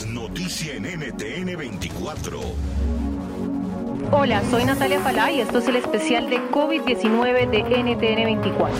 noticia en NTN 24. Hola, soy Natalia Falá y esto es el especial de COVID-19 de NTN 24.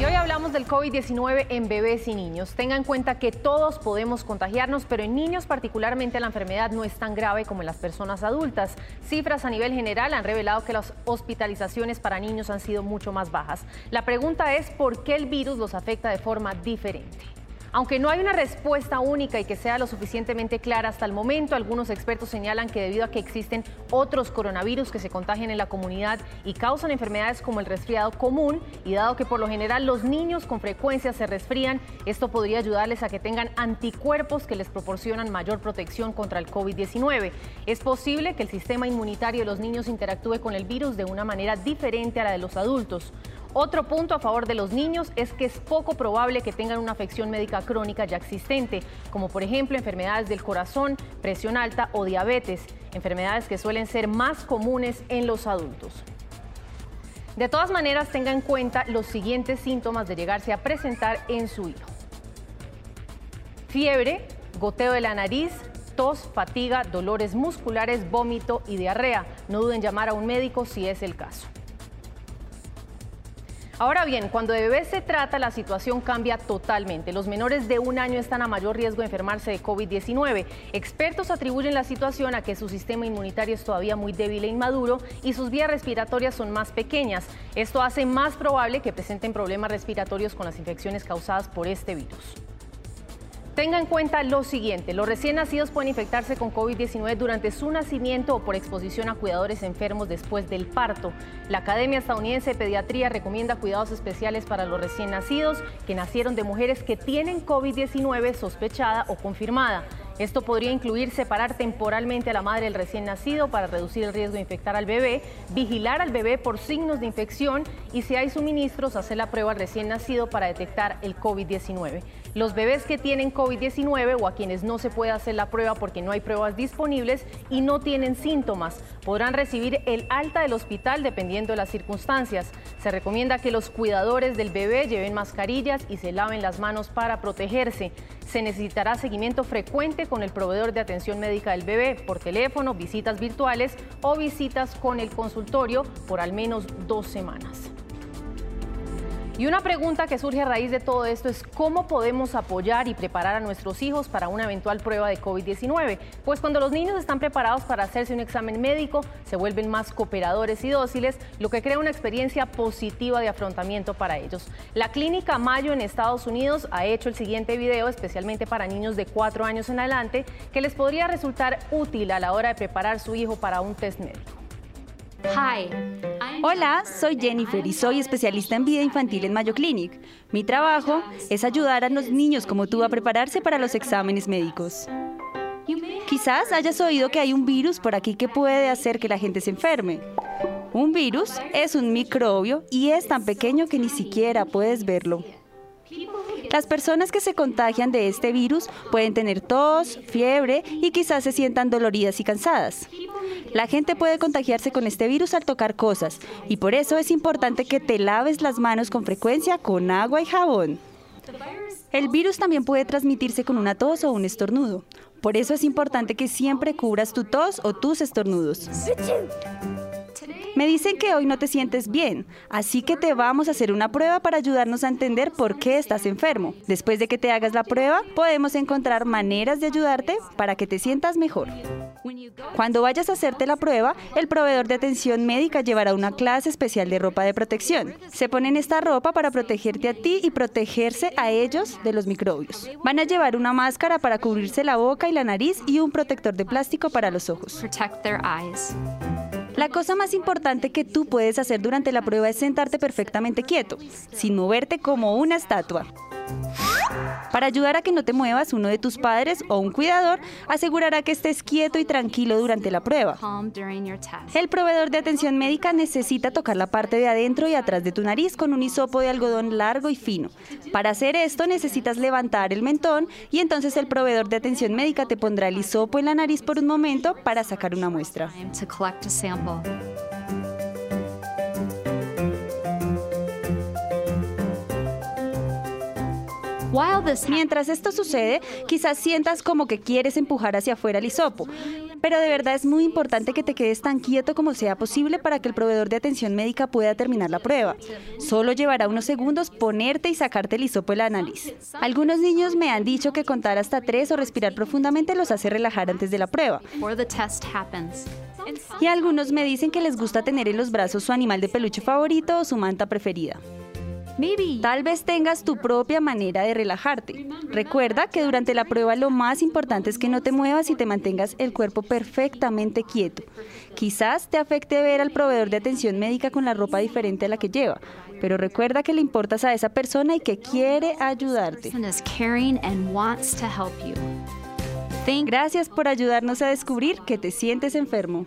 Y hoy hablamos del COVID-19 en bebés y niños. Tenga en cuenta que todos podemos contagiarnos, pero en niños particularmente la enfermedad no es tan grave como en las personas adultas. Cifras a nivel general han revelado que las hospitalizaciones para niños han sido mucho más bajas. La pregunta es por qué el virus los afecta de forma diferente. Aunque no hay una respuesta única y que sea lo suficientemente clara hasta el momento, algunos expertos señalan que debido a que existen otros coronavirus que se contagian en la comunidad y causan enfermedades como el resfriado común, y dado que por lo general los niños con frecuencia se resfrían, esto podría ayudarles a que tengan anticuerpos que les proporcionan mayor protección contra el COVID-19. Es posible que el sistema inmunitario de los niños interactúe con el virus de una manera diferente a la de los adultos. Otro punto a favor de los niños es que es poco probable que tengan una afección médica crónica ya existente, como por ejemplo enfermedades del corazón, presión alta o diabetes, enfermedades que suelen ser más comunes en los adultos. De todas maneras, tenga en cuenta los siguientes síntomas de llegarse a presentar en su hijo. Fiebre, goteo de la nariz, tos, fatiga, dolores musculares, vómito y diarrea. No duden en llamar a un médico si es el caso. Ahora bien, cuando de bebés se trata, la situación cambia totalmente. Los menores de un año están a mayor riesgo de enfermarse de COVID-19. Expertos atribuyen la situación a que su sistema inmunitario es todavía muy débil e inmaduro y sus vías respiratorias son más pequeñas. Esto hace más probable que presenten problemas respiratorios con las infecciones causadas por este virus. Tenga en cuenta lo siguiente, los recién nacidos pueden infectarse con COVID-19 durante su nacimiento o por exposición a cuidadores enfermos después del parto. La Academia Estadounidense de Pediatría recomienda cuidados especiales para los recién nacidos que nacieron de mujeres que tienen COVID-19 sospechada o confirmada. Esto podría incluir separar temporalmente a la madre del recién nacido para reducir el riesgo de infectar al bebé, vigilar al bebé por signos de infección y si hay suministros, hacer la prueba al recién nacido para detectar el COVID-19. Los bebés que tienen COVID-19 o a quienes no se puede hacer la prueba porque no hay pruebas disponibles y no tienen síntomas podrán recibir el alta del hospital dependiendo de las circunstancias. Se recomienda que los cuidadores del bebé lleven mascarillas y se laven las manos para protegerse. Se necesitará seguimiento frecuente con el proveedor de atención médica del bebé por teléfono, visitas virtuales o visitas con el consultorio por al menos dos semanas. Y una pregunta que surge a raíz de todo esto es cómo podemos apoyar y preparar a nuestros hijos para una eventual prueba de COVID-19. Pues cuando los niños están preparados para hacerse un examen médico, se vuelven más cooperadores y dóciles, lo que crea una experiencia positiva de afrontamiento para ellos. La clínica Mayo en Estados Unidos ha hecho el siguiente video especialmente para niños de 4 años en adelante que les podría resultar útil a la hora de preparar su hijo para un test médico. Hola, soy Jennifer y soy especialista en vida infantil en Mayo Clinic. Mi trabajo es ayudar a los niños como tú a prepararse para los exámenes médicos. Quizás hayas oído que hay un virus por aquí que puede hacer que la gente se enferme. Un virus es un microbio y es tan pequeño que ni siquiera puedes verlo. Las personas que se contagian de este virus pueden tener tos, fiebre y quizás se sientan doloridas y cansadas. La gente puede contagiarse con este virus al tocar cosas y por eso es importante que te laves las manos con frecuencia con agua y jabón. El virus también puede transmitirse con una tos o un estornudo. Por eso es importante que siempre cubras tu tos o tus estornudos. Me dicen que hoy no te sientes bien, así que te vamos a hacer una prueba para ayudarnos a entender por qué estás enfermo. Después de que te hagas la prueba, podemos encontrar maneras de ayudarte para que te sientas mejor. Cuando vayas a hacerte la prueba, el proveedor de atención médica llevará una clase especial de ropa de protección. Se ponen esta ropa para protegerte a ti y protegerse a ellos de los microbios. Van a llevar una máscara para cubrirse la boca y la nariz y un protector de plástico para los ojos. La cosa más importante que tú puedes hacer durante la prueba es sentarte perfectamente quieto, sin moverte como una estatua. Para ayudar a que no te muevas, uno de tus padres o un cuidador asegurará que estés quieto y tranquilo durante la prueba. El proveedor de atención médica necesita tocar la parte de adentro y atrás de tu nariz con un hisopo de algodón largo y fino. Para hacer esto necesitas levantar el mentón y entonces el proveedor de atención médica te pondrá el hisopo en la nariz por un momento para sacar una muestra. Mientras esto sucede, quizás sientas como que quieres empujar hacia afuera el hisopo, pero de verdad es muy importante que te quedes tan quieto como sea posible para que el proveedor de atención médica pueda terminar la prueba. Solo llevará unos segundos ponerte y sacarte el hisopo de la nariz. Algunos niños me han dicho que contar hasta tres o respirar profundamente los hace relajar antes de la prueba. Y algunos me dicen que les gusta tener en los brazos su animal de peluche favorito o su manta preferida. Tal vez tengas tu propia manera de relajarte. Recuerda que durante la prueba lo más importante es que no te muevas y te mantengas el cuerpo perfectamente quieto. Quizás te afecte ver al proveedor de atención médica con la ropa diferente a la que lleva, pero recuerda que le importas a esa persona y que quiere ayudarte. Gracias por ayudarnos a descubrir que te sientes enfermo.